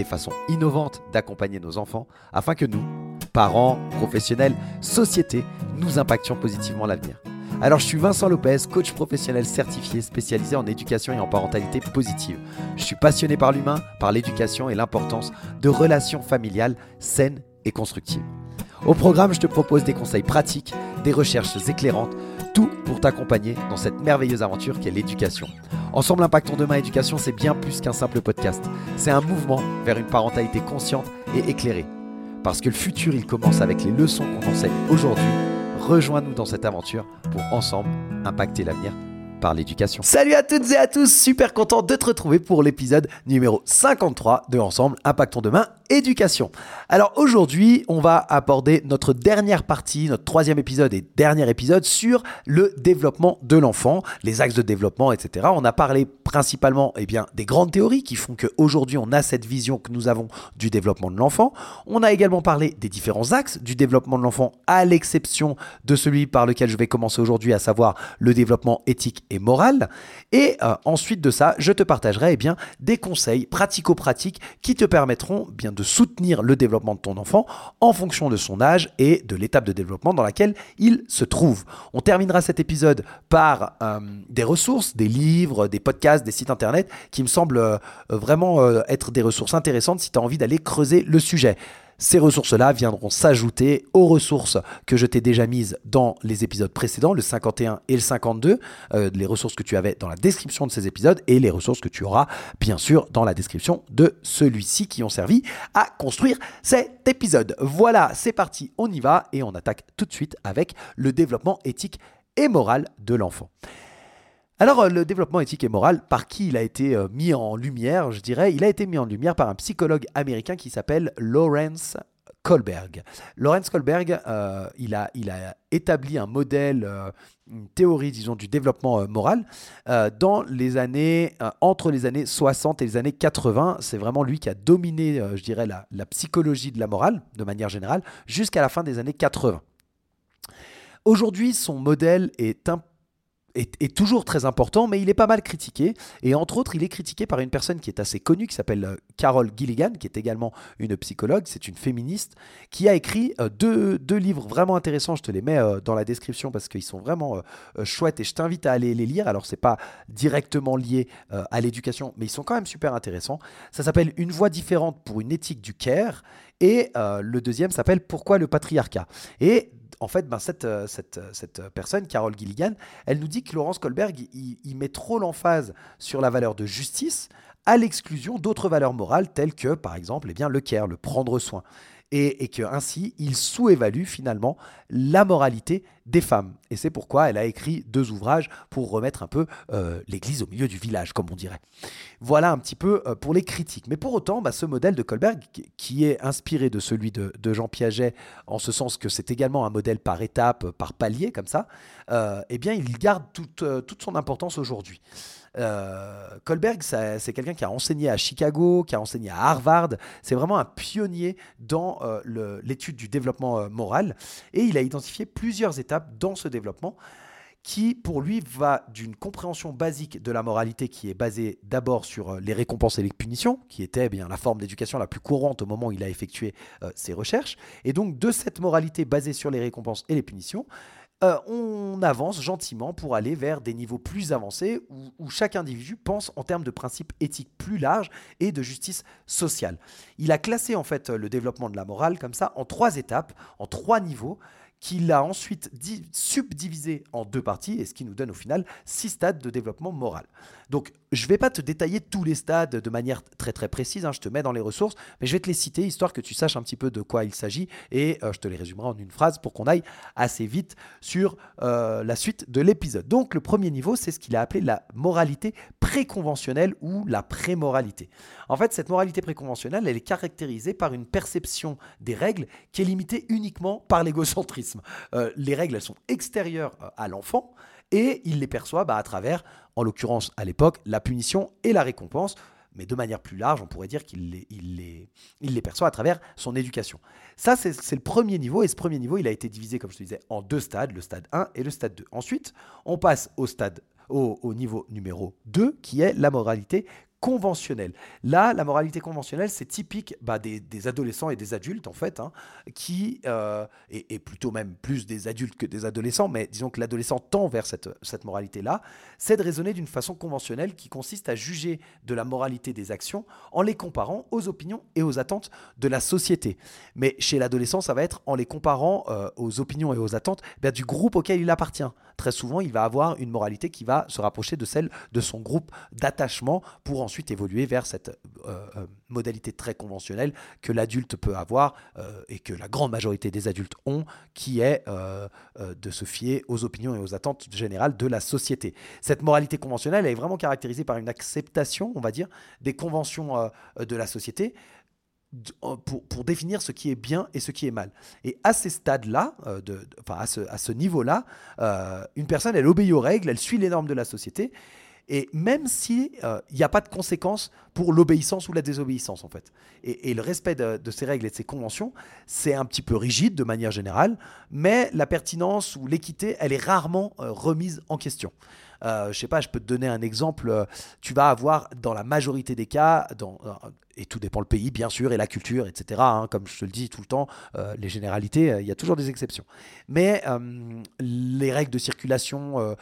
des façons innovantes d'accompagner nos enfants afin que nous, parents, professionnels, société, nous impactions positivement l'avenir. Alors je suis Vincent Lopez, coach professionnel certifié spécialisé en éducation et en parentalité positive. Je suis passionné par l'humain, par l'éducation et l'importance de relations familiales saines et constructives. Au programme, je te propose des conseils pratiques, des recherches éclairantes, tout pour t'accompagner dans cette merveilleuse aventure qu'est l'éducation. Ensemble Impactons Demain Éducation, c'est bien plus qu'un simple podcast. C'est un mouvement vers une parentalité consciente et éclairée. Parce que le futur, il commence avec les leçons qu'on enseigne aujourd'hui. Rejoins-nous dans cette aventure pour ensemble impacter l'avenir par l'éducation. Salut à toutes et à tous, super content de te retrouver pour l'épisode numéro 53 de Ensemble Impactons Demain Éducation. Alors aujourd'hui, on va aborder notre dernière partie, notre troisième épisode et dernier épisode sur le développement de l'enfant, les axes de développement, etc. On a parlé principalement eh bien, des grandes théories qui font qu'aujourd'hui on a cette vision que nous avons du développement de l'enfant. On a également parlé des différents axes du développement de l'enfant à l'exception de celui par lequel je vais commencer aujourd'hui, à savoir le développement éthique et moral. Et euh, ensuite de ça, je te partagerai eh bien, des conseils pratico-pratiques qui te permettront bien de soutenir le développement de ton enfant en fonction de son âge et de l'étape de développement dans laquelle il se trouve. On terminera cet épisode par euh, des ressources, des livres, des podcasts, des sites internet qui me semblent euh, vraiment être des ressources intéressantes si tu as envie d'aller creuser le sujet. Ces ressources-là viendront s'ajouter aux ressources que je t'ai déjà mises dans les épisodes précédents, le 51 et le 52, euh, les ressources que tu avais dans la description de ces épisodes et les ressources que tu auras bien sûr dans la description de celui-ci qui ont servi à construire cet épisode. Voilà, c'est parti, on y va et on attaque tout de suite avec le développement éthique et moral de l'enfant. Alors, euh, le développement éthique et moral, par qui il a été euh, mis en lumière, je dirais, il a été mis en lumière par un psychologue américain qui s'appelle Lawrence Kohlberg. Lawrence Kohlberg, euh, il, a, établi un modèle, une théorie, disons, du développement moral dans les années, entre les années 60 et les années 80. C'est vraiment lui qui a dominé, je dirais, la, psychologie de la morale, de manière générale, jusqu'à la fin des années 80. Aujourd'hui, son modèle est un est, toujours très important, mais il est pas mal critiqué. Et entre autres, il est critiqué par une personne qui est assez connue, qui s'appelle euh, Carol Gilligan, qui est également une psychologue, c'est une féministe, qui a écrit euh, deux, deux, livres vraiment intéressants. Je te les mets euh, dans la description parce qu'ils sont vraiment chouettes et je t'invite à aller les lire. Alors, c'est pas directement lié à l'éducation, mais ils sont quand même super intéressants. Ça s'appelle Une voix différente pour une éthique du care. Et le deuxième s'appelle Pourquoi le patriarcat? Et en fait, ben, cette, euh, cette, cette, personne, Carole Gilligan, elle nous dit que Laurence Kohlberg, il, met trop l'emphase sur la valeur de justice à l'exclusion d'autres valeurs morales telles que, par exemple, eh bien, le care, le prendre soin et, que ainsi il sous-évalue finalement la moralité des femmes. Et c'est pourquoi elle a écrit deux ouvrages pour remettre un peu euh, l'église au milieu du village, comme on dirait. Voilà un petit peu euh, pour les critiques. Mais pour autant, bah, ce modèle de Kohlberg, qui est inspiré de celui de, Jean Piaget, en ce sens que c'est également un modèle par étape, par palier, comme ça, euh, eh bien, il garde toute, toute son importance aujourd'hui. Euh, Kohlberg, c'est quelqu'un qui a enseigné à Chicago, qui a enseigné à Harvard. C'est vraiment un pionnier dans euh, l'étude du développement euh, moral. Et il a identifié plusieurs étapes dans ce développement qui, pour lui, va d'une compréhension basique de la moralité qui est basée d'abord sur les récompenses et les punitions, qui était eh bien la forme d'éducation la plus courante au moment où il a effectué ses recherches. Et donc, de cette moralité basée sur les récompenses et les punitions, euh, on avance gentiment pour aller vers des niveaux plus avancés où, chaque individu pense en termes de principes éthiques plus larges et de justice sociale. Il a classé en fait le développement de la morale comme ça en trois étapes, en trois niveaux qu'il a ensuite subdivisé en deux parties, et ce qui nous donne au final six stades de développement moral. Donc, je ne vais pas te détailler tous les stades de manière très très précise, hein, je te mets dans les ressources, mais je vais te les citer histoire que tu saches un petit peu de quoi il s'agit, et euh, je te les résumerai en une phrase pour qu'on aille assez vite sur euh, la suite de l'épisode. Donc, le premier niveau, c'est ce qu'il a appelé la moralité préconventionnelle ou la prémoralité. En fait, cette moralité préconventionnelle, elle est caractérisée par une perception des règles qui est limitée uniquement par l'égocentrisme. Euh, les règles, elles sont extérieures à l'enfant, et il les perçoit bah, à travers, en l'occurrence à l'époque, la punition et la récompense. Mais de manière plus large, on pourrait dire qu'il les, il les, il les perçoit à travers son éducation. Ça, c'est le premier niveau. Et ce premier niveau, il a été divisé, comme je te disais, en deux stades, le stade 1 et le stade 2. Ensuite, on passe au stade au, niveau numéro 2, qui est la moralité conventionnelle. Là, la moralité conventionnelle, c'est typique bah, des, adolescents et des adultes, en fait, hein, qui, euh, et, plutôt même plus des adultes que des adolescents, mais disons que l'adolescent tend vers cette, moralité-là, c'est de raisonner d'une façon conventionnelle qui consiste à juger de la moralité des actions en les comparant aux opinions et aux attentes de la société. Mais chez l'adolescent, ça va être en les comparant euh, aux opinions et aux attentes bah, du groupe auquel il appartient. Très souvent, il va avoir une moralité qui va se rapprocher de celle de son groupe d'attachement pour en ensuite évoluer vers cette euh, euh, modalité très conventionnelle que l'adulte peut avoir euh, et que la grande majorité des adultes ont, qui est de se fier aux opinions et aux attentes générales de la société. Cette moralité conventionnelle est vraiment caractérisée par une acceptation, on va dire, des conventions de la société. Pour, pour, définir ce qui est bien et ce qui est mal. Et à ces stades-là, de, enfin à ce, niveau-là, une personne, elle obéit aux règles, elle suit les normes de la société, et même s'il euh, n'y a pas de conséquences pour l'obéissance ou la désobéissance, en fait. Et, le respect de, ces règles et de ces conventions, c'est un petit peu rigide de manière générale, mais la pertinence ou l'équité, elle est rarement euh, remise en question. Euh, je sais pas, je peux te donner un exemple. Tu vas avoir dans la majorité des cas, dans, et tout dépend le pays, bien sûr, et la culture, etc. Hein, comme je te le dis tout le temps, euh, les généralités, euh, il y a toujours des exceptions. Mais euh, les règles de circulation,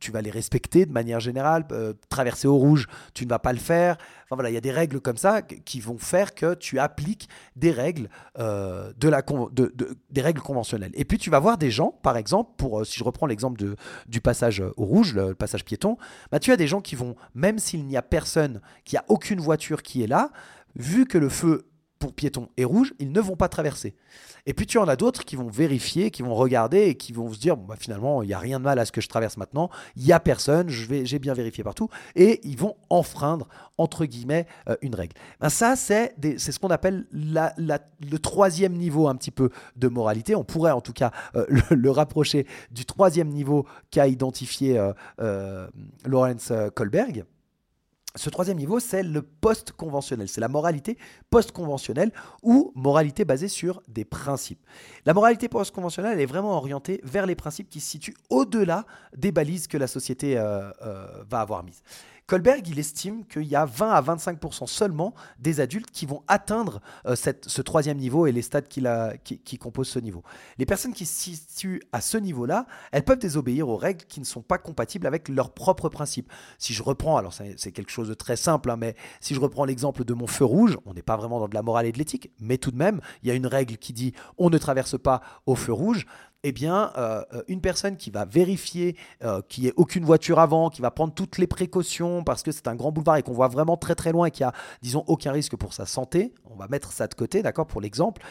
tu vas les respecter de manière générale. traverser au rouge, tu ne vas pas le faire. Enfin voilà, il y a des règles comme ça qui vont faire que tu appliques des règles, de la de, des règles conventionnelles. Et puis tu vas voir des gens, par exemple, pour si je reprends l'exemple du passage au rouge, le, passage piéton, bah, tu as des gens qui vont, même s'il n'y a personne, qui a aucune une voiture qui est là, vu que le feu pour piétons est rouge, ils ne vont pas traverser. Et puis tu en as d'autres qui vont vérifier, qui vont regarder et qui vont se dire bon, bah, finalement, il n'y a rien de mal à ce que je traverse maintenant, il n'y a personne, j'ai bien vérifié partout, et ils vont enfreindre, entre guillemets, euh, une règle. Ben, ça, c'est ce qu'on appelle le troisième niveau un petit peu de moralité. On pourrait en tout cas euh, le, rapprocher du troisième niveau qu'a identifié euh, Lawrence Kohlberg. Ce troisième niveau, c'est le post-conventionnel, c'est la moralité post-conventionnelle ou moralité basée sur des principes. La moralité post-conventionnelle est vraiment orientée vers les principes qui se situent au-delà des balises que la société euh, euh, va avoir mises. Kohlberg, il estime qu'il y a 20 à 25% seulement des adultes qui vont atteindre euh, ce troisième niveau et les stades qui, composent ce niveau. Les personnes qui se situent à ce niveau-là, elles peuvent désobéir aux règles qui ne sont pas compatibles avec leurs propres principes. Si je reprends, alors c'est quelque chose de très simple, hein, mais si je reprends l'exemple de mon feu rouge, on n'est pas vraiment dans de la morale et de l'éthique, mais tout de même, il y a une règle qui dit on ne traverse pas au feu rouge eh bien, euh, euh, une personne qui va vérifier euh, qu'il n'y ait aucune voiture avant, qui va prendre toutes les précautions parce que c'est un grand boulevard et qu'on voit vraiment très très loin et qu'il n'y a, disons, aucun risque pour sa santé, on va mettre ça de côté, d'accord, pour l'exemple,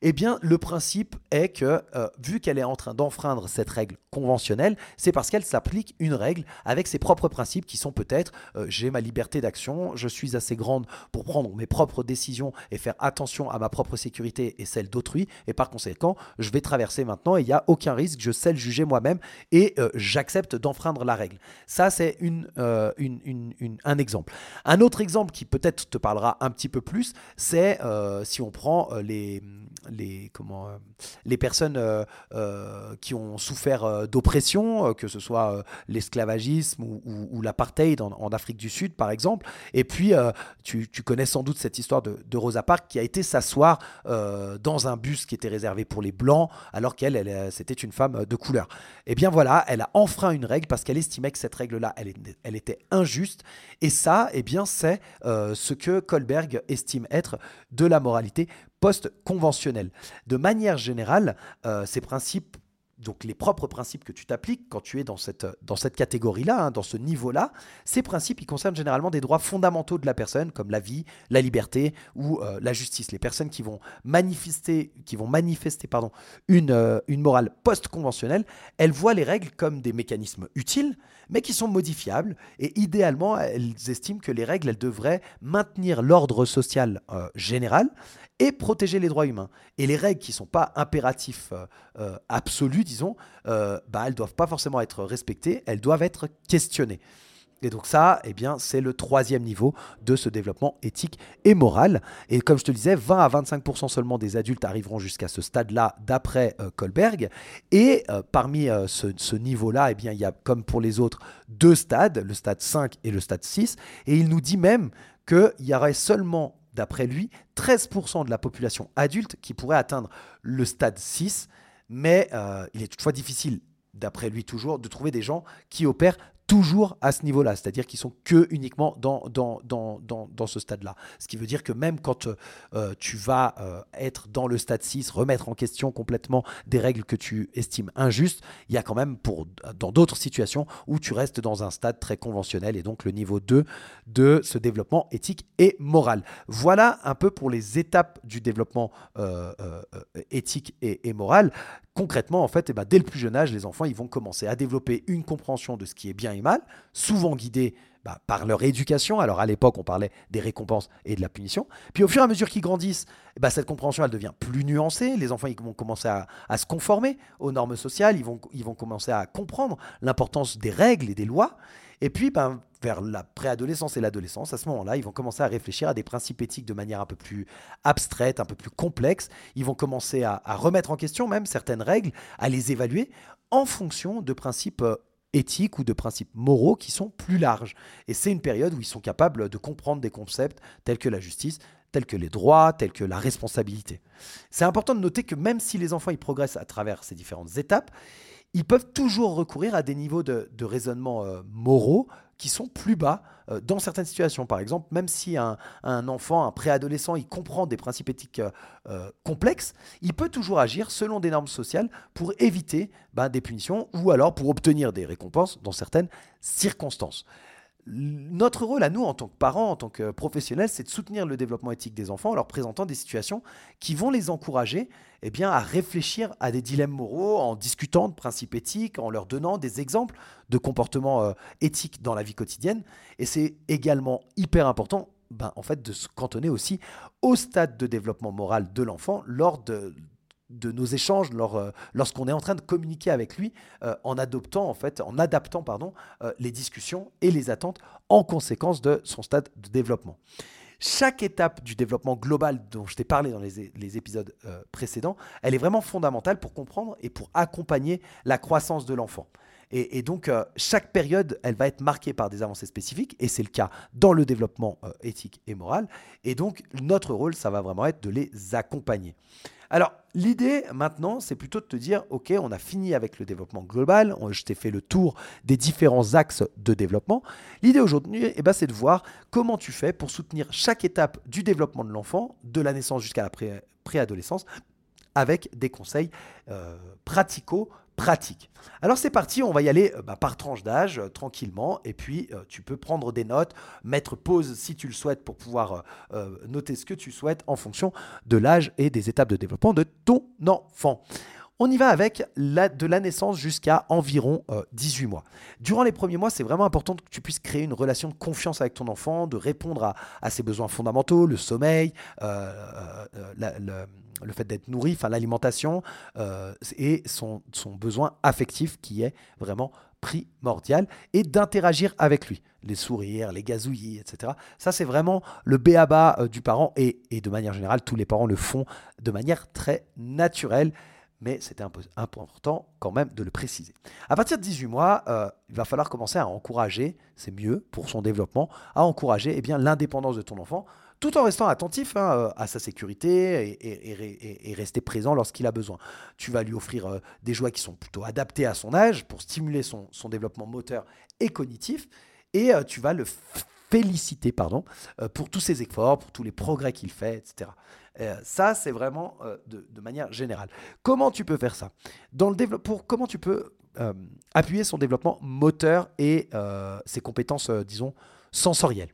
eh bien, le principe est que, euh, vu qu'elle est en train d'enfreindre cette règle conventionnelle, c'est parce qu'elle s'applique une règle avec ses propres principes qui sont peut-être euh, j'ai ma liberté d'action, je suis assez grande pour prendre mes propres décisions et faire attention à ma propre sécurité et celle d'autrui, et par conséquent, je vais traverser maintenant et il n'y a aucun risque, je sais le juger moi-même et euh, j'accepte d'enfreindre la règle. Ça, c'est un exemple. Un autre exemple qui peut-être te parlera un petit peu plus, c'est si on prend les les, comment, euh, les personnes euh, euh, qui ont souffert d'oppression, que ce soit l'esclavagisme ou, l'apartheid en, Afrique du Sud, par exemple. Et puis, tu, connais sans doute cette histoire de, Rosa Parks qui a été s'asseoir dans un bus qui était réservé pour les Blancs, alors qu'elle, elle, c'était une femme de couleur. Et eh bien voilà, elle a enfreint une règle parce qu'elle estimait que cette règle-là, elle, elle, était injuste. Et ça, eh bien, c'est ce que Kohlberg estime être de la moralité post-conventionnelle. De manière générale, ces principes donc les propres principes que tu t'appliques quand tu es dans cette, dans cette catégorie-là, hein, dans ce niveau-là, ces principes, ils concernent généralement des droits fondamentaux de la personne, comme la vie, la liberté ou euh, la justice. Les personnes qui vont manifester, qui vont manifester pardon, une, euh, une morale post-conventionnelle, elles voient les règles comme des mécanismes utiles, mais qui sont modifiables. Et idéalement, elles estiment que les règles, elles devraient maintenir l'ordre social euh, général et protéger les droits humains. Et les règles qui ne sont pas impératifs euh, euh, absolus, disons, euh, bah, elles ne doivent pas forcément être respectées, elles doivent être questionnées. Et donc ça, eh bien, c'est le troisième niveau de ce développement éthique et moral. Et comme je te le disais, 20 à 25% seulement des adultes arriveront jusqu'à ce stade-là d'après Kohlberg. Et parmi ce, ce niveau-là, eh bien, il y a, comme pour les autres, deux stades, le stade 5 et le stade 6. Et il nous dit même qu'il y aurait seulement d'après lui, 13% de la population adulte qui pourrait atteindre le stade 6, mais euh, il est toutefois difficile, d'après lui toujours, de trouver des gens qui opèrent toujours à ce niveau-là, c'est-à-dire qu'ils sont que uniquement dans, dans, dans, dans, ce stade-là. Ce qui veut dire que même quand euh, tu vas euh, être dans le stade 6, remettre en question complètement des règles que tu estimes injustes, il y a quand même pour, dans d'autres situations où tu restes dans un stade très conventionnel et donc le niveau 2 de ce développement éthique et moral. Voilà un peu pour les étapes du développement euh, éthique et, et moral concrètement, en fait, eh ben, dès le plus jeune âge, les enfants ils vont commencer à développer une compréhension de ce qui est bien et mal, souvent guidés bah, par leur éducation. Alors à l'époque, on parlait des récompenses et de la punition. Puis au fur et à mesure qu'ils grandissent, eh ben, cette compréhension elle devient plus nuancée. Les enfants ils vont commencer à, se conformer aux normes sociales, ils vont, ils vont commencer à comprendre l'importance des règles et des lois. Et puis, ben, vers la préadolescence et l'adolescence, à ce moment-là, ils vont commencer à réfléchir à des principes éthiques de manière un peu plus abstraite, un peu plus complexe. Ils vont commencer à, remettre en question même certaines règles, à les évaluer en fonction de principes euh, éthiques ou de principes moraux qui sont plus larges. Et c'est une période où ils sont capables de comprendre des concepts tels que la justice, tels que les droits, tels que la responsabilité. C'est important de noter que même si les enfants ils progressent à travers ces différentes étapes, ils peuvent toujours recourir à des niveaux de, raisonnement euh, moraux qui sont plus bas euh, dans certaines situations. Par exemple, même si un, enfant, un préadolescent, il comprend des principes éthiques euh, complexes, il peut toujours agir selon des normes sociales pour éviter ben, des punitions ou alors pour obtenir des récompenses dans certaines circonstances notre rôle à nous, en tant que parents, en tant que professionnels, c'est de soutenir le développement éthique des enfants en leur présentant des situations qui vont les encourager eh bien, à réfléchir à des dilemmes moraux, en discutant de principes éthiques, en leur donnant des exemples de comportements euh, éthiques dans la vie quotidienne. Et c'est également hyper important ben, en fait, de se cantonner aussi au stade de développement moral de l'enfant lors de, de nos échanges euh, lorsqu'on est en train de communiquer avec lui euh, en adoptant en fait en adaptant pardon euh, les discussions et les attentes en conséquence de son stade de développement. Chaque étape du développement global dont je t'ai parlé dans les, épisodes précédents, elle est vraiment fondamentale pour comprendre et pour accompagner la croissance de l'enfant. Et, donc, chaque période, elle va être marquée par des avancées spécifiques, et c'est le cas dans le développement éthique et moral. Et donc, notre rôle, ça va vraiment être de les accompagner. Alors, l'idée maintenant, c'est plutôt de te dire, OK, on a fini avec le développement global, je t'ai fait le tour des différents axes de développement. L'idée aujourd'hui, eh ben, c'est de voir comment tu fais pour soutenir chaque étape du développement de l'enfant, de la naissance jusqu'à la préadolescence, avec des conseils euh, pratique. Alors c'est parti, on va y aller euh, bah, par tranche d'âge, euh, tranquillement, et puis euh, tu peux prendre des notes, mettre pause si tu le souhaites pour pouvoir noter ce que tu souhaites en fonction de l'âge et des étapes de développement de ton enfant. On y va avec de la naissance jusqu'à environ 18 mois. Durant les premiers mois, c'est vraiment important que tu puisses créer une relation de confiance avec ton enfant, de répondre à, ses besoins fondamentaux, le sommeil, la, le fait d'être nourri, l'alimentation euh, et son, besoin affectif qui est vraiment primordial et d'interagir avec lui. Les sourires, les gazouillis, etc. Ça, c'est vraiment le béaba euh, du parent et, de manière générale, tous les parents le font de manière très naturelle. Mais c'était important quand même de le préciser. À partir de 18 mois, euh, il va falloir commencer à encourager, c'est mieux pour son développement, à encourager eh bien l'indépendance de ton enfant tout en restant attentif hein, euh, à sa sécurité et, rester présent lorsqu'il a besoin. Tu vas lui offrir euh, des jouets qui sont plutôt adaptés à son âge pour stimuler son, développement moteur et cognitif, et tu vas le féliciter pardon, pour tous ses efforts, pour tous les progrès qu'il fait, etc. ça, c'est vraiment de, manière générale. Comment tu peux faire ça? Dans le pour comment tu peux appuyer son développement moteur et ses compétences, disons, sensorielles?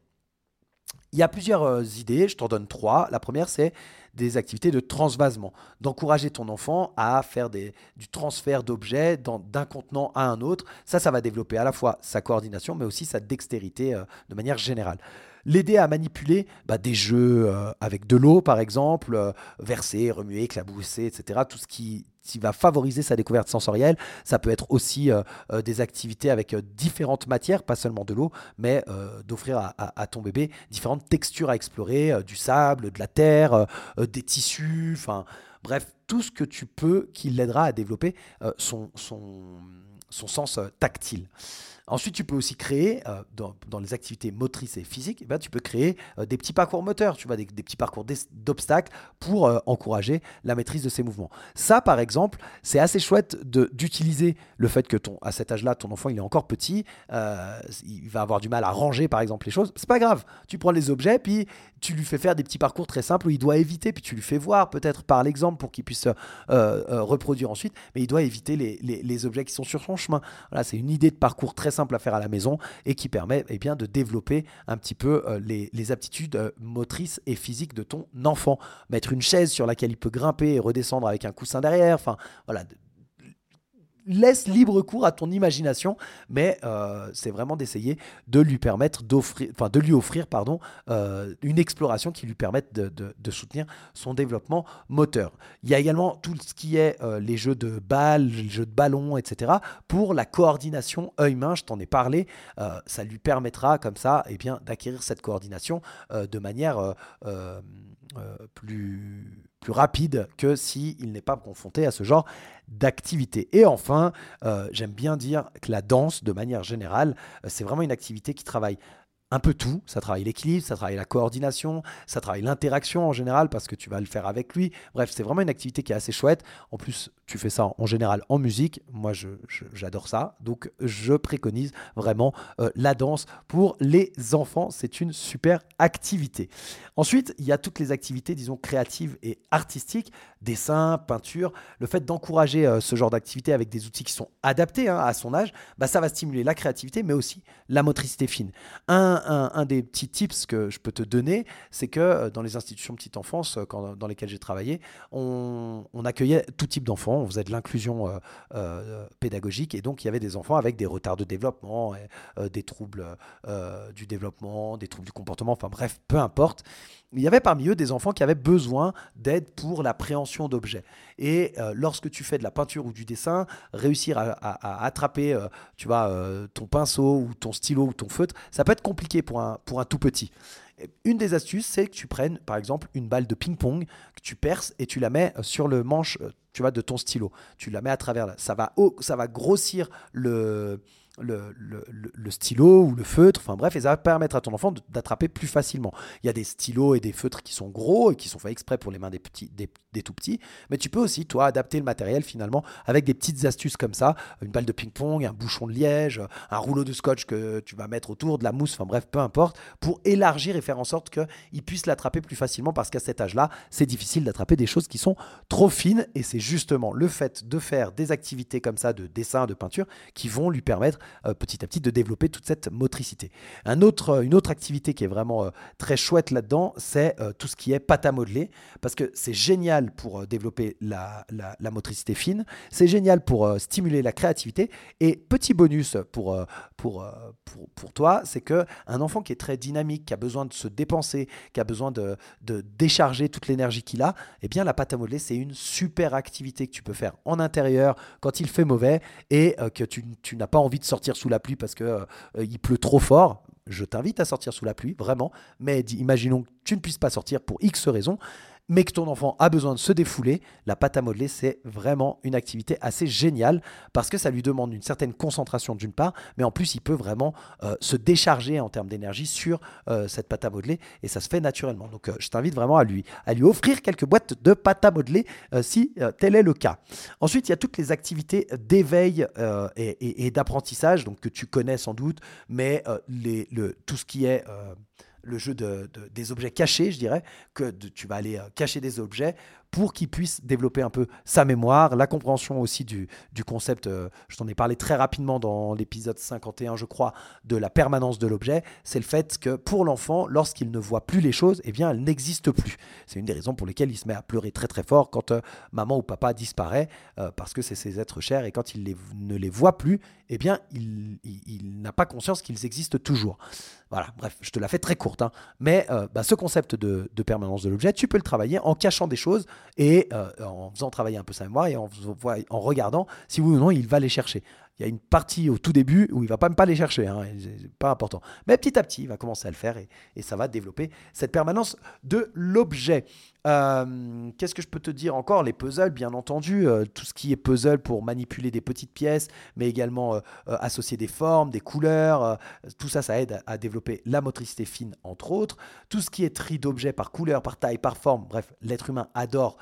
Il y a plusieurs idées, je t'en donne trois. La première, c'est des activités de transvasement, d'encourager ton enfant à faire du transfert d'objets d'un contenant à un autre. Ça, ça va développer à la fois sa coordination, mais aussi sa dextérité euh, de manière générale l'aider à manipuler bah, des jeux euh, avec de l'eau, par exemple, euh, verser, remuer, éclabousser, etc. Tout ce qui, va favoriser sa découverte sensorielle. Ça peut être aussi euh, des activités avec différentes matières, pas seulement de l'eau, mais d'offrir à, ton bébé différentes textures à explorer, du sable, de la terre, des tissus, enfin bref, tout ce que tu peux qui l'aidera à développer son sens tactile. Ensuite, tu peux aussi créer, euh, dans, les activités motrices et physiques, eh ben, tu peux créer euh, des petits parcours moteurs, tu vois, des, petits parcours d'obstacles pour euh, encourager la maîtrise de ces mouvements. Ça, par exemple, c'est assez chouette d'utiliser le fait que ton, à cet âge-là, ton enfant il est encore petit, il va avoir du mal à ranger, par exemple, les choses. C'est pas grave. Tu prends les objets, puis tu lui fais faire des petits parcours très simples où il doit éviter, puis tu lui fais voir peut-être par l'exemple pour qu'il puisse reproduire ensuite, mais il doit éviter les, les objets qui sont sur son chemin. Voilà, c'est une idée de parcours très simple à faire à la maison et qui permet eh bien, de développer un petit peu euh, les, aptitudes euh, motrices et physiques de ton enfant. Mettre une chaise sur laquelle il peut grimper et redescendre avec un coussin derrière, enfin voilà, laisse libre cours à ton imagination, mais euh, c'est vraiment d'essayer de lui permettre d'offrir, enfin de lui offrir, pardon, euh, une exploration qui lui permette de, soutenir son développement moteur. Il y a également tout ce qui est euh, les jeux de balles, les jeux de ballon, etc. Pour la coordination œil-main, je t'en ai parlé, ça lui permettra comme ça, eh bien, d'acquérir cette coordination de manière plus plus rapide que s'il il n'est pas confronté à ce genre d'activité. Et enfin, euh, j'aime bien dire que la danse, de manière générale, euh, c'est vraiment une activité qui travaille un peu tout. Ça travaille l'équilibre, ça travaille la coordination, ça travaille l'interaction en général parce que tu vas le faire avec lui. Bref, c'est vraiment une activité qui est assez chouette. En plus, tu fais ça en général en musique. Moi, j'adore ça. Donc, je préconise vraiment euh, la danse pour les enfants. C'est une super activité. Ensuite, il y a toutes les activités, disons, créatives et artistiques, dessin, peinture. Le fait d'encourager euh, ce genre d'activité avec des outils qui sont adaptés hein, à son âge, bah, ça va stimuler la créativité, mais aussi la motricité fine. Un, un, des petits tips que je peux te donner, c'est que euh, dans les institutions petite enfance quand, dans lesquelles j'ai travaillé, on, accueillait tout type d'enfants. On faisait de l'inclusion euh, euh, pédagogique. Et donc il y avait des enfants avec des retards de développement, euh, des troubles du développement, des troubles du comportement, enfin bref, peu importe. Il y avait parmi eux des enfants qui avaient besoin d'aide pour l'appréhension d'objets. Et lorsque tu fais de la peinture ou du dessin, réussir à, attraper, tu vois, ton pinceau ou ton stylo ou ton feutre, ça peut être compliqué pour un, pour un tout petit. Une des astuces, c'est que tu prennes par exemple une balle de ping-pong, que tu perces et tu la mets sur le manche tu vois, de ton stylo. Tu la mets à travers. Ça va, ça va grossir le, le, le, stylo ou le feutre, enfin bref, et ça va permettre à ton enfant d'attraper plus facilement. Il y a des stylos et des feutres qui sont gros et qui sont faits exprès pour les mains des, petits, des, tout petits, mais tu peux aussi, toi, adapter le matériel finalement avec des petites astuces comme ça, une balle de ping-pong, un bouchon de liège, un rouleau de scotch que tu vas mettre autour, de la mousse, enfin bref, peu importe, pour élargir et faire en sorte qu'il puisse l'attraper plus facilement parce qu'à cet âge-là, c'est difficile d'attraper des choses qui sont trop fines et c'est justement le fait de faire des activités comme ça de dessin, de peinture qui vont lui permettre petit à petit de développer toute cette motricité. Un autre, euh, une autre activité qui est vraiment euh, très chouette là-dedans, c'est tout ce qui est pâte à modeler, parce que c'est génial pour développer la, la, motricité fine, c'est génial pour stimuler la créativité, et petit bonus pour, pour, pour, pour toi, c'est que un enfant qui est très dynamique, qui a besoin de se dépenser, qui a besoin de, de décharger toute l'énergie qu'il a, eh bien la pâte à modeler, c'est une super activité que tu peux faire en intérieur quand il fait mauvais et que tu, tu n'as pas envie de sortir sous la pluie parce que euh, il pleut trop fort, je t'invite à sortir sous la pluie, vraiment. Mais imaginons que tu ne puisses pas sortir pour X raisons. Mais que ton enfant a besoin de se défouler, la pâte à modeler, c'est vraiment une activité assez géniale parce que ça lui demande une certaine concentration d'une part, mais en plus, il peut vraiment euh, se décharger en termes d'énergie sur euh, cette pâte à modeler et ça se fait naturellement. Donc, euh, je t'invite vraiment à lui, offrir quelques boîtes de pâte à modeler si tel est le cas. Ensuite, il y a toutes les activités d'éveil et, d'apprentissage, donc que tu connais sans doute, mais tout ce qui est le jeu de, des objets cachés, je dirais, que tu vas aller cacher des objets pour qu'il puisse développer un peu sa mémoire, la compréhension aussi du, concept, euh, je t'en ai parlé très rapidement dans l'épisode 51, je crois, de la permanence de l'objet, c'est le fait que pour l'enfant, lorsqu'il ne voit plus les choses, eh bien, elles n'existent plus. C'est une des raisons pour lesquelles il se met à pleurer très très fort quand euh, maman ou papa disparaît, euh, parce que c'est ses êtres chers, et quand il ne les voit plus, eh bien, il, n'a pas conscience qu'ils existent toujours. Voilà, bref, je te la fais très courte, hein. mais bah, ce concept de permanence de l'objet, tu peux le travailler en cachant des choses et euh, en faisant travailler un peu sa mémoire et en, en regardant si oui ou non il va les chercher. Il y a une partie au tout début où il va pas même pas les chercher, hein, pas important. Mais petit à petit, il va commencer à le faire et, ça va développer cette permanence de l'objet. Euh, qu'est-ce que je peux te dire encore? Les puzzles, bien entendu, euh, tout ce qui est puzzle pour manipuler des petites pièces, mais également euh, associer des formes, des couleurs, tout ça, ça aide à, développer la motricité fine, entre autres. Tout ce qui est tri d'objets par couleur, par taille, par forme, bref, l'être humain adore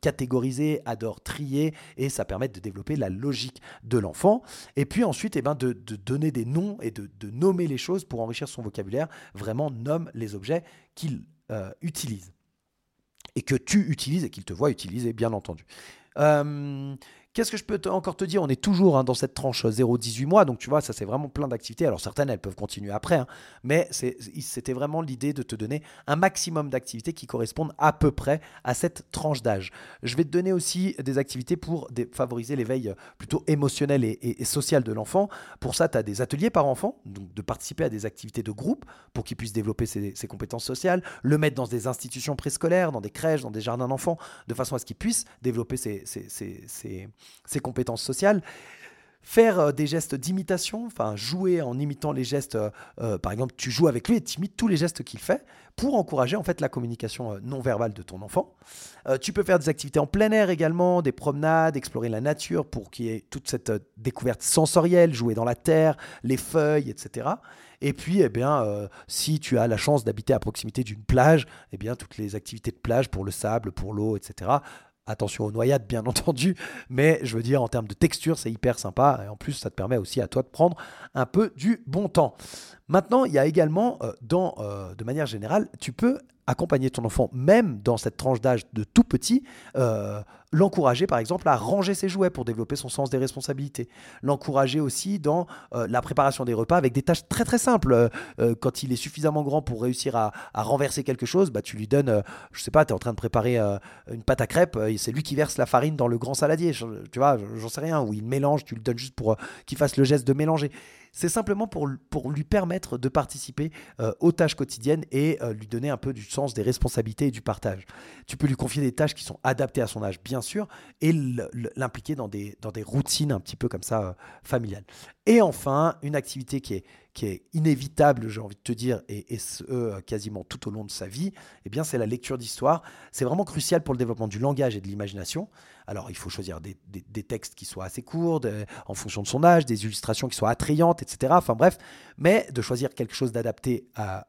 catégoriser, adore trier, et ça permet de développer la logique de l'enfant. Et puis ensuite, eh ben, de, donner des noms et de, nommer les choses pour enrichir son vocabulaire, vraiment nomme les objets qu'il utilise. Et que tu utilises et qu'il te voit utiliser, bien entendu. Euh, Qu'est-ce que je peux encore te dire? On est toujours hein, dans cette tranche 0-18 mois, donc tu vois, ça c'est vraiment plein d'activités. Alors certaines, elles peuvent continuer après, hein, mais c'était vraiment l'idée de te donner un maximum d'activités qui correspondent à peu près à cette tranche d'âge. Je vais te donner aussi des activités pour favoriser l'éveil euh, plutôt émotionnel et, social de l'enfant. Pour ça, tu as des ateliers par enfant, donc de participer à des activités de groupe pour qu'il puisse développer ses, compétences sociales, le mettre dans des institutions préscolaires, dans des crèches, dans des jardins d'enfants, de façon à ce qu'il puisse développer ses compétences sociales faire euh, des gestes d'imitation, enfin jouer en imitant les gestes, euh, euh, par exemple tu joues avec lui et tu imites tous les gestes qu'il fait pour encourager en fait la communication non verbale de ton enfant. tu peux faire des activités en plein air également, des promenades, explorer la nature pour qu'il y ait toute cette découverte sensorielle, jouer dans la terre, les feuilles, etc. Et puis, eh bien, si tu as la chance d'habiter à proximité d'une plage, eh bien, toutes les activités de plage pour le sable, pour l'eau, etc. Attention aux noyades, bien entendu, mais je veux dire, en termes de texture, c'est hyper sympa. Et en plus, ça te permet aussi à toi de prendre un peu du bon temps. Maintenant, il y a également, euh, dans, euh, de manière générale, tu peux accompagner ton enfant, même dans cette tranche d'âge de tout petit, euh, l'encourager par exemple à ranger ses jouets pour développer son sens des responsabilités, l'encourager aussi dans euh, la préparation des repas avec des tâches très très simples. Euh, quand il est suffisamment grand pour réussir à, renverser quelque chose, bah, tu lui donnes, je sais pas, tu es en train de préparer une pâte à crêpes, c'est lui qui verse la farine dans le grand saladier, tu vois, j'en sais rien, ou il mélange, tu lui donnes juste pour qu'il fasse le geste de mélanger. C'est simplement pour, lui permettre de participer euh, aux tâches quotidiennes et euh, lui donner un peu du sens des responsabilités et du partage. Tu peux lui confier des tâches qui sont adaptées à son âge, bien sûr, et l'impliquer dans des, dans des routines un petit peu comme ça euh, familiales. Et enfin, une activité qui est, qui est inévitable, j'ai envie de te dire, et, ce, quasiment tout au long de sa vie, eh bien, c'est la lecture d'histoire. C'est vraiment crucial pour le développement du langage et de l'imagination. Alors, il faut choisir des, textes qui soient assez courts, en fonction de son âge, des illustrations qui soient attrayantes, etc. Enfin bref, mais de choisir quelque chose d'adapté à,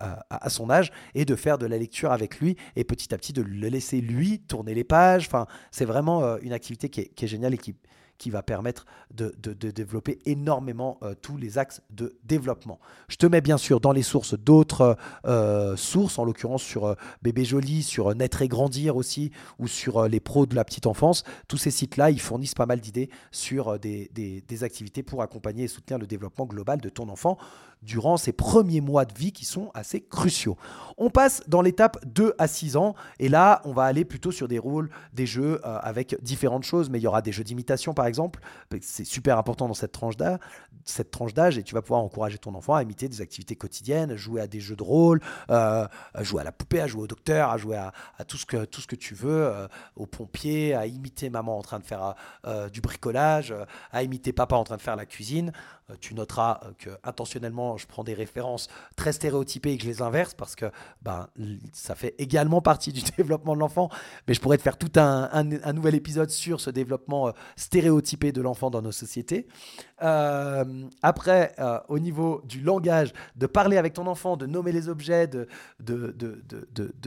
son âge et de faire de la lecture avec lui et petit à petit de le laisser lui tourner les pages. Enfin, c'est vraiment euh, une activité qui est, qui est géniale et qui, qui va permettre de, développer énormément euh, tous les axes de développement. Je te mets bien sûr dans les sources d'autres euh, sources, en l'occurrence sur euh, Bébé Joli, sur Naître et Grandir aussi, ou sur les pros de la petite enfance. Tous ces sites-là, ils fournissent pas mal d'idées sur des, des activités pour accompagner et soutenir le développement global de ton enfant durant ces premiers mois de vie qui sont assez cruciaux. On passe dans l'étape 2 à 6 ans et là on va aller plutôt sur des rôles, des jeux euh, avec différentes choses, mais il y aura des jeux d'imitation par exemple, c'est super important dans cette tranche d'âge, et tu vas pouvoir encourager ton enfant à imiter des activités quotidiennes, jouer à des jeux de rôle, euh, jouer à la poupée, à jouer au docteur, à jouer à, tout, ce que, tout ce que tu veux, euh, au pompier, à imiter maman en train de faire du bricolage, à imiter papa en train de faire la cuisine. tu noteras que intentionnellement je prends des références très stéréotypées et que je les inverse parce que ben, ça fait également partie du développement de l'enfant. Mais je pourrais te faire tout un, nouvel épisode sur ce développement euh, stéréotypé de l'enfant dans nos sociétés. Euh, après, euh, au niveau du langage, de parler avec ton enfant, de nommer les objets, de,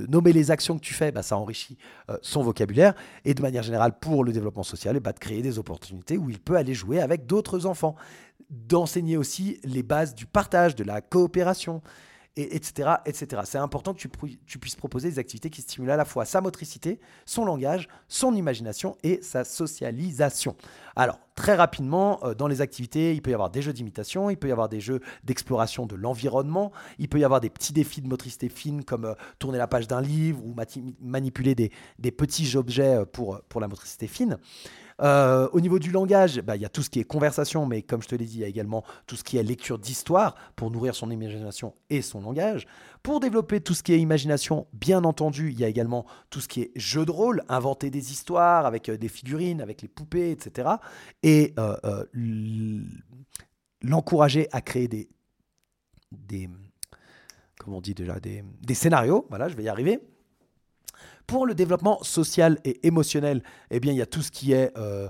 nommer les actions que tu fais, bah, ça enrichit son vocabulaire. Et de manière générale, pour le développement social, et bah, de créer des opportunités où il peut aller jouer avec d'autres enfants. D'enseigner aussi les bases du partage, de la coopération etc. etc. C'est important que tu, puisses proposer des activités qui stimulent à la fois sa motricité, son langage, son imagination et sa socialisation. Alors, très rapidement, euh, dans les activités, il peut y avoir des jeux d'imitation, il peut y avoir des jeux d'exploration de l'environnement, il peut y avoir des petits défis de motricité fine comme euh, tourner la page d'un livre ou manipuler des, petits objets euh, pour la motricité fine. Euh, au niveau du langage, bah, il y a tout ce qui est conversation, mais comme je te l'ai dit, il y a également tout ce qui est lecture d'histoire pour nourrir son imagination et son langage. Pour développer tout ce qui est imagination, bien entendu, il y a également tout ce qui est jeu de rôle, inventer des histoires avec euh, des figurines, avec les poupées, etc. Et euh, l'encourager à créer des, des comment on dit déjà, des, des scénarios. Voilà, je vais y arriver pour le développement social et émotionnel, eh bien, il y a tout ce qui est euh,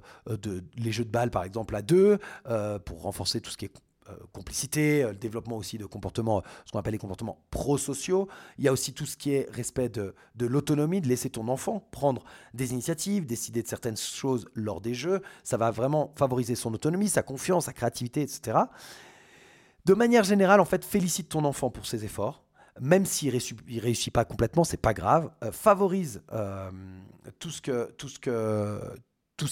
les jeux de balles, par exemple, à deux, euh, pour renforcer tout ce qui est euh, complicité, le développement aussi de comportements, ce qu'on appelle les comportements prosociaux. Il y a aussi tout ce qui est respect de, de l'autonomie, de laisser ton enfant prendre des initiatives, décider de certaines choses lors des jeux. Ça va vraiment favoriser son autonomie, sa confiance, sa créativité, etc. De manière générale, en fait, félicite ton enfant pour ses efforts même s'il ne réussit, pas complètement, c'est pas grave. Euh, favorise euh, tout ce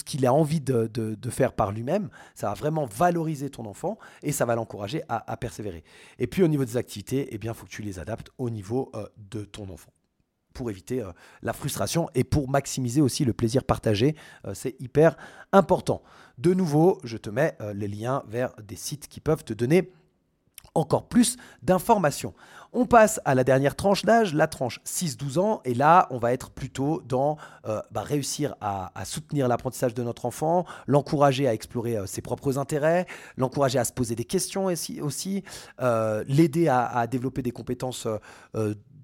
qu'il a envie de, faire par lui-même, ça va vraiment valoriser ton enfant et ça va l'encourager à, persévérer. Et puis au niveau des activités, eh bien, il faut que tu les adaptes au niveau euh, de ton enfant pour éviter la frustration et pour maximiser aussi le plaisir partagé. c'est hyper important. De nouveau, je te mets les liens vers des sites qui peuvent te donner encore plus d'informations. On passe à la dernière tranche d'âge, la tranche 6-12 ans, et là, on va être plutôt dans euh, bah, réussir à, soutenir l'apprentissage de notre enfant, l'encourager à explorer euh, ses propres intérêts, l'encourager à se poser des questions aussi, euh, l'aider à, développer des compétences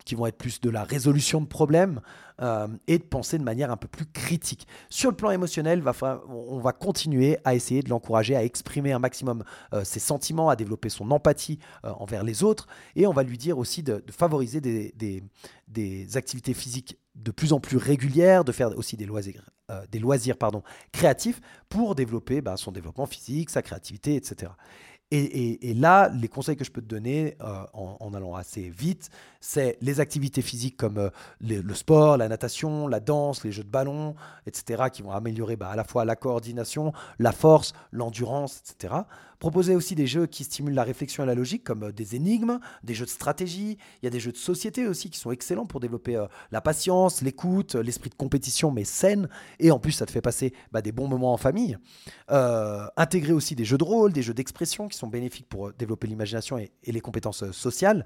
qui vont être plus de la résolution de problèmes euh, et de penser de manière un peu plus critique. Sur le plan émotionnel, on va continuer à essayer de l'encourager à exprimer un maximum euh, ses sentiments, à développer son empathie euh, envers les autres, et on va lui dire aussi de, favoriser des, activités physiques de plus en plus régulières, de faire aussi des loisirs, créatifs pour développer bah, son développement physique, sa créativité, etc. Et, là, les conseils que je peux te donner euh, en, allant assez vite, c'est les activités physiques comme euh, le sport, la natation, la danse, les jeux de ballon, etc., qui vont améliorer bah, à la fois la coordination, la force, l'endurance, etc. Proposer aussi des jeux qui stimulent la réflexion et la logique, comme euh, des énigmes, des jeux de stratégie. Il y a des jeux de société aussi qui sont excellents pour développer euh, la patience, l'écoute, euh, l'esprit de compétition, mais saine. Et en plus, ça te fait passer bah, des bons moments en famille. intégrer aussi des jeux de rôle, des jeux d'expression qui sont bénéfiques pour développer l'imagination et, et les compétences sociales.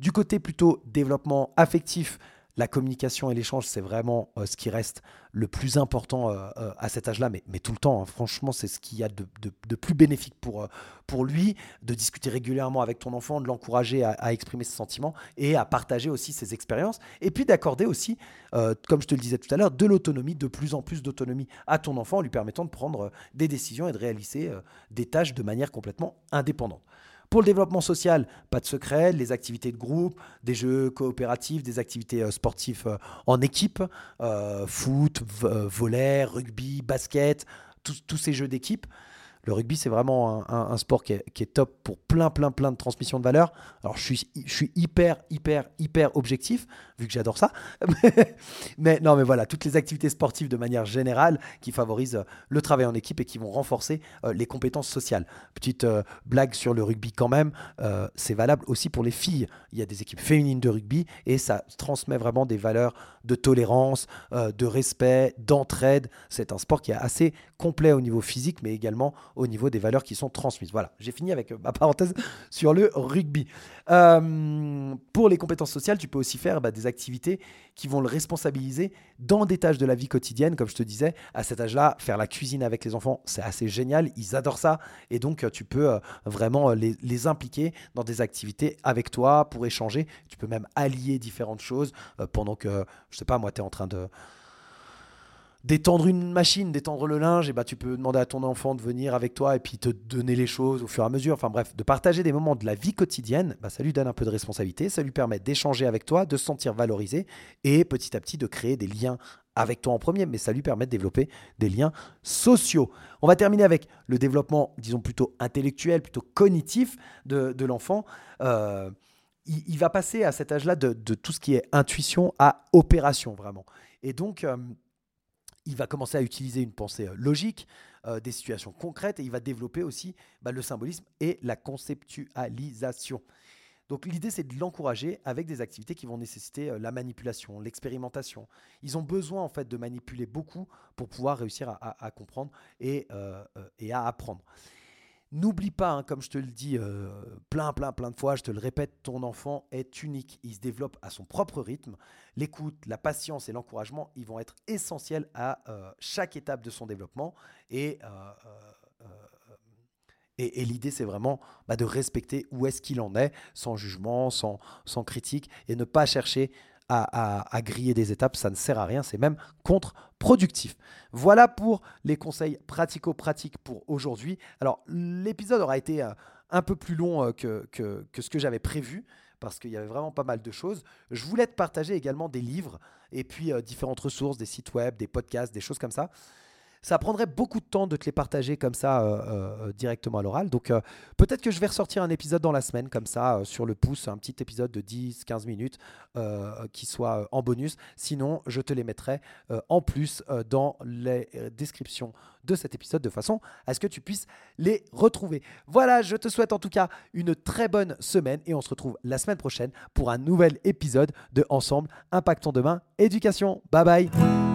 Du côté plutôt développement affectif, la communication et l'échange, c'est vraiment euh, ce qui reste le plus important euh, euh, à cet âge-là, mais, mais, tout le temps. Hein. franchement, c'est ce qu'il y a de, plus bénéfique pour, pour lui, de discuter régulièrement avec ton enfant, de l'encourager à, exprimer ses sentiments et à partager aussi ses expériences. Et puis d'accorder aussi, comme je te le disais tout à l'heure, de l'autonomie, de plus en plus d'autonomie à ton enfant, en lui permettant de prendre des décisions et de réaliser des tâches de manière complètement indépendante. Pour le développement social, pas de secret, les activités de groupe, des jeux coopératifs, des activités euh, sportives euh, en équipe, euh, foot, volley, rugby, basket, tous ces jeux d'équipe. Le rugby, c'est vraiment un, sport qui est, top pour plein, plein, plein de transmissions de valeur. Alors, je suis, je suis hyper, hyper, hyper objectif, vu que j'adore ça. mais non, mais voilà, toutes les activités sportives de manière générale qui favorisent euh, le travail en équipe et qui vont renforcer euh, les compétences sociales. Petite euh, blague sur le rugby quand même, c'est valable aussi pour les filles. Il y a des équipes féminines de rugby et ça transmet vraiment des valeurs de tolérance, de respect, d'entraide. C'est un sport qui est assez complet au niveau physique, mais également au niveau des valeurs qui sont transmises. Voilà, j'ai fini avec ma parenthèse sur le rugby. Euh, pour les compétences sociales, tu peux aussi faire bah, des activités qui vont le responsabiliser dans des tâches de la vie quotidienne, comme je te disais. À cet âge-là, faire la cuisine avec les enfants, c'est assez génial, ils adorent ça, et donc tu peux vraiment les, impliquer dans des activités avec toi pour échanger. Tu peux même allier différentes choses pendant que, je sais pas, moi, tu es en train de d'étendre une machine, d'étendre le linge, et bah, tu peux demander à ton enfant de venir avec toi et puis te donner les choses au fur et à mesure. Enfin bref, de partager des moments de la vie quotidienne, bah, ça lui donne un peu de responsabilité, ça lui permet d'échanger avec toi, de se sentir valorisé et petit à petit de créer des liens avec toi en premier, mais ça lui permet de développer des liens sociaux. On va terminer avec le développement, disons plutôt intellectuel, plutôt cognitif de, l'enfant. Euh, il, va passer à cet âge-là de, tout ce qui est intuition à opération, vraiment. Et donc, euh, il va commencer à utiliser une pensée euh, logique, euh, des situations concrètes, et il va développer aussi bah, le symbolisme et la conceptualisation. Donc l'idée, c'est de l'encourager avec des activités qui vont nécessiter euh, la manipulation, l'expérimentation. Ils ont besoin en fait de manipuler beaucoup pour pouvoir réussir à, comprendre et, et à apprendre. N'oublie pas, hein, comme je te le dis euh, plein, plein, plein de fois, je te le répète, ton enfant est unique. Il se développe à son propre rythme. L'écoute, la patience et l'encouragement, ils vont être essentiels à euh, chaque étape de son développement. Et, euh, et, l'idée, c'est vraiment bah, de respecter où est-ce qu'il en est, sans jugement, sans, sans critique, et ne pas chercher à, griller des étapes, ça ne sert à rien, c'est même contre-productif. Voilà pour les conseils pratico-pratiques pour aujourd'hui. Alors l'épisode aura été euh, un peu plus long euh, que, que, ce que j'avais prévu parce qu'il y avait vraiment pas mal de choses. Je voulais te partager également des livres et puis euh, différentes ressources, des sites web, des podcasts, des choses comme ça. Ça prendrait beaucoup de temps de te les partager comme ça euh, euh, directement à l'oral. Donc euh, peut-être que je vais ressortir un épisode dans la semaine comme ça sur le pouce, un petit épisode de 10-15 minutes qui soit en bonus. Sinon, je te les mettrai en plus dans les descriptions de cet épisode de façon à ce que tu puisses les retrouver. Voilà, je te souhaite en tout cas une très bonne semaine et on se retrouve la semaine prochaine pour un nouvel épisode de Ensemble Impactons Demain Éducation. Bye bye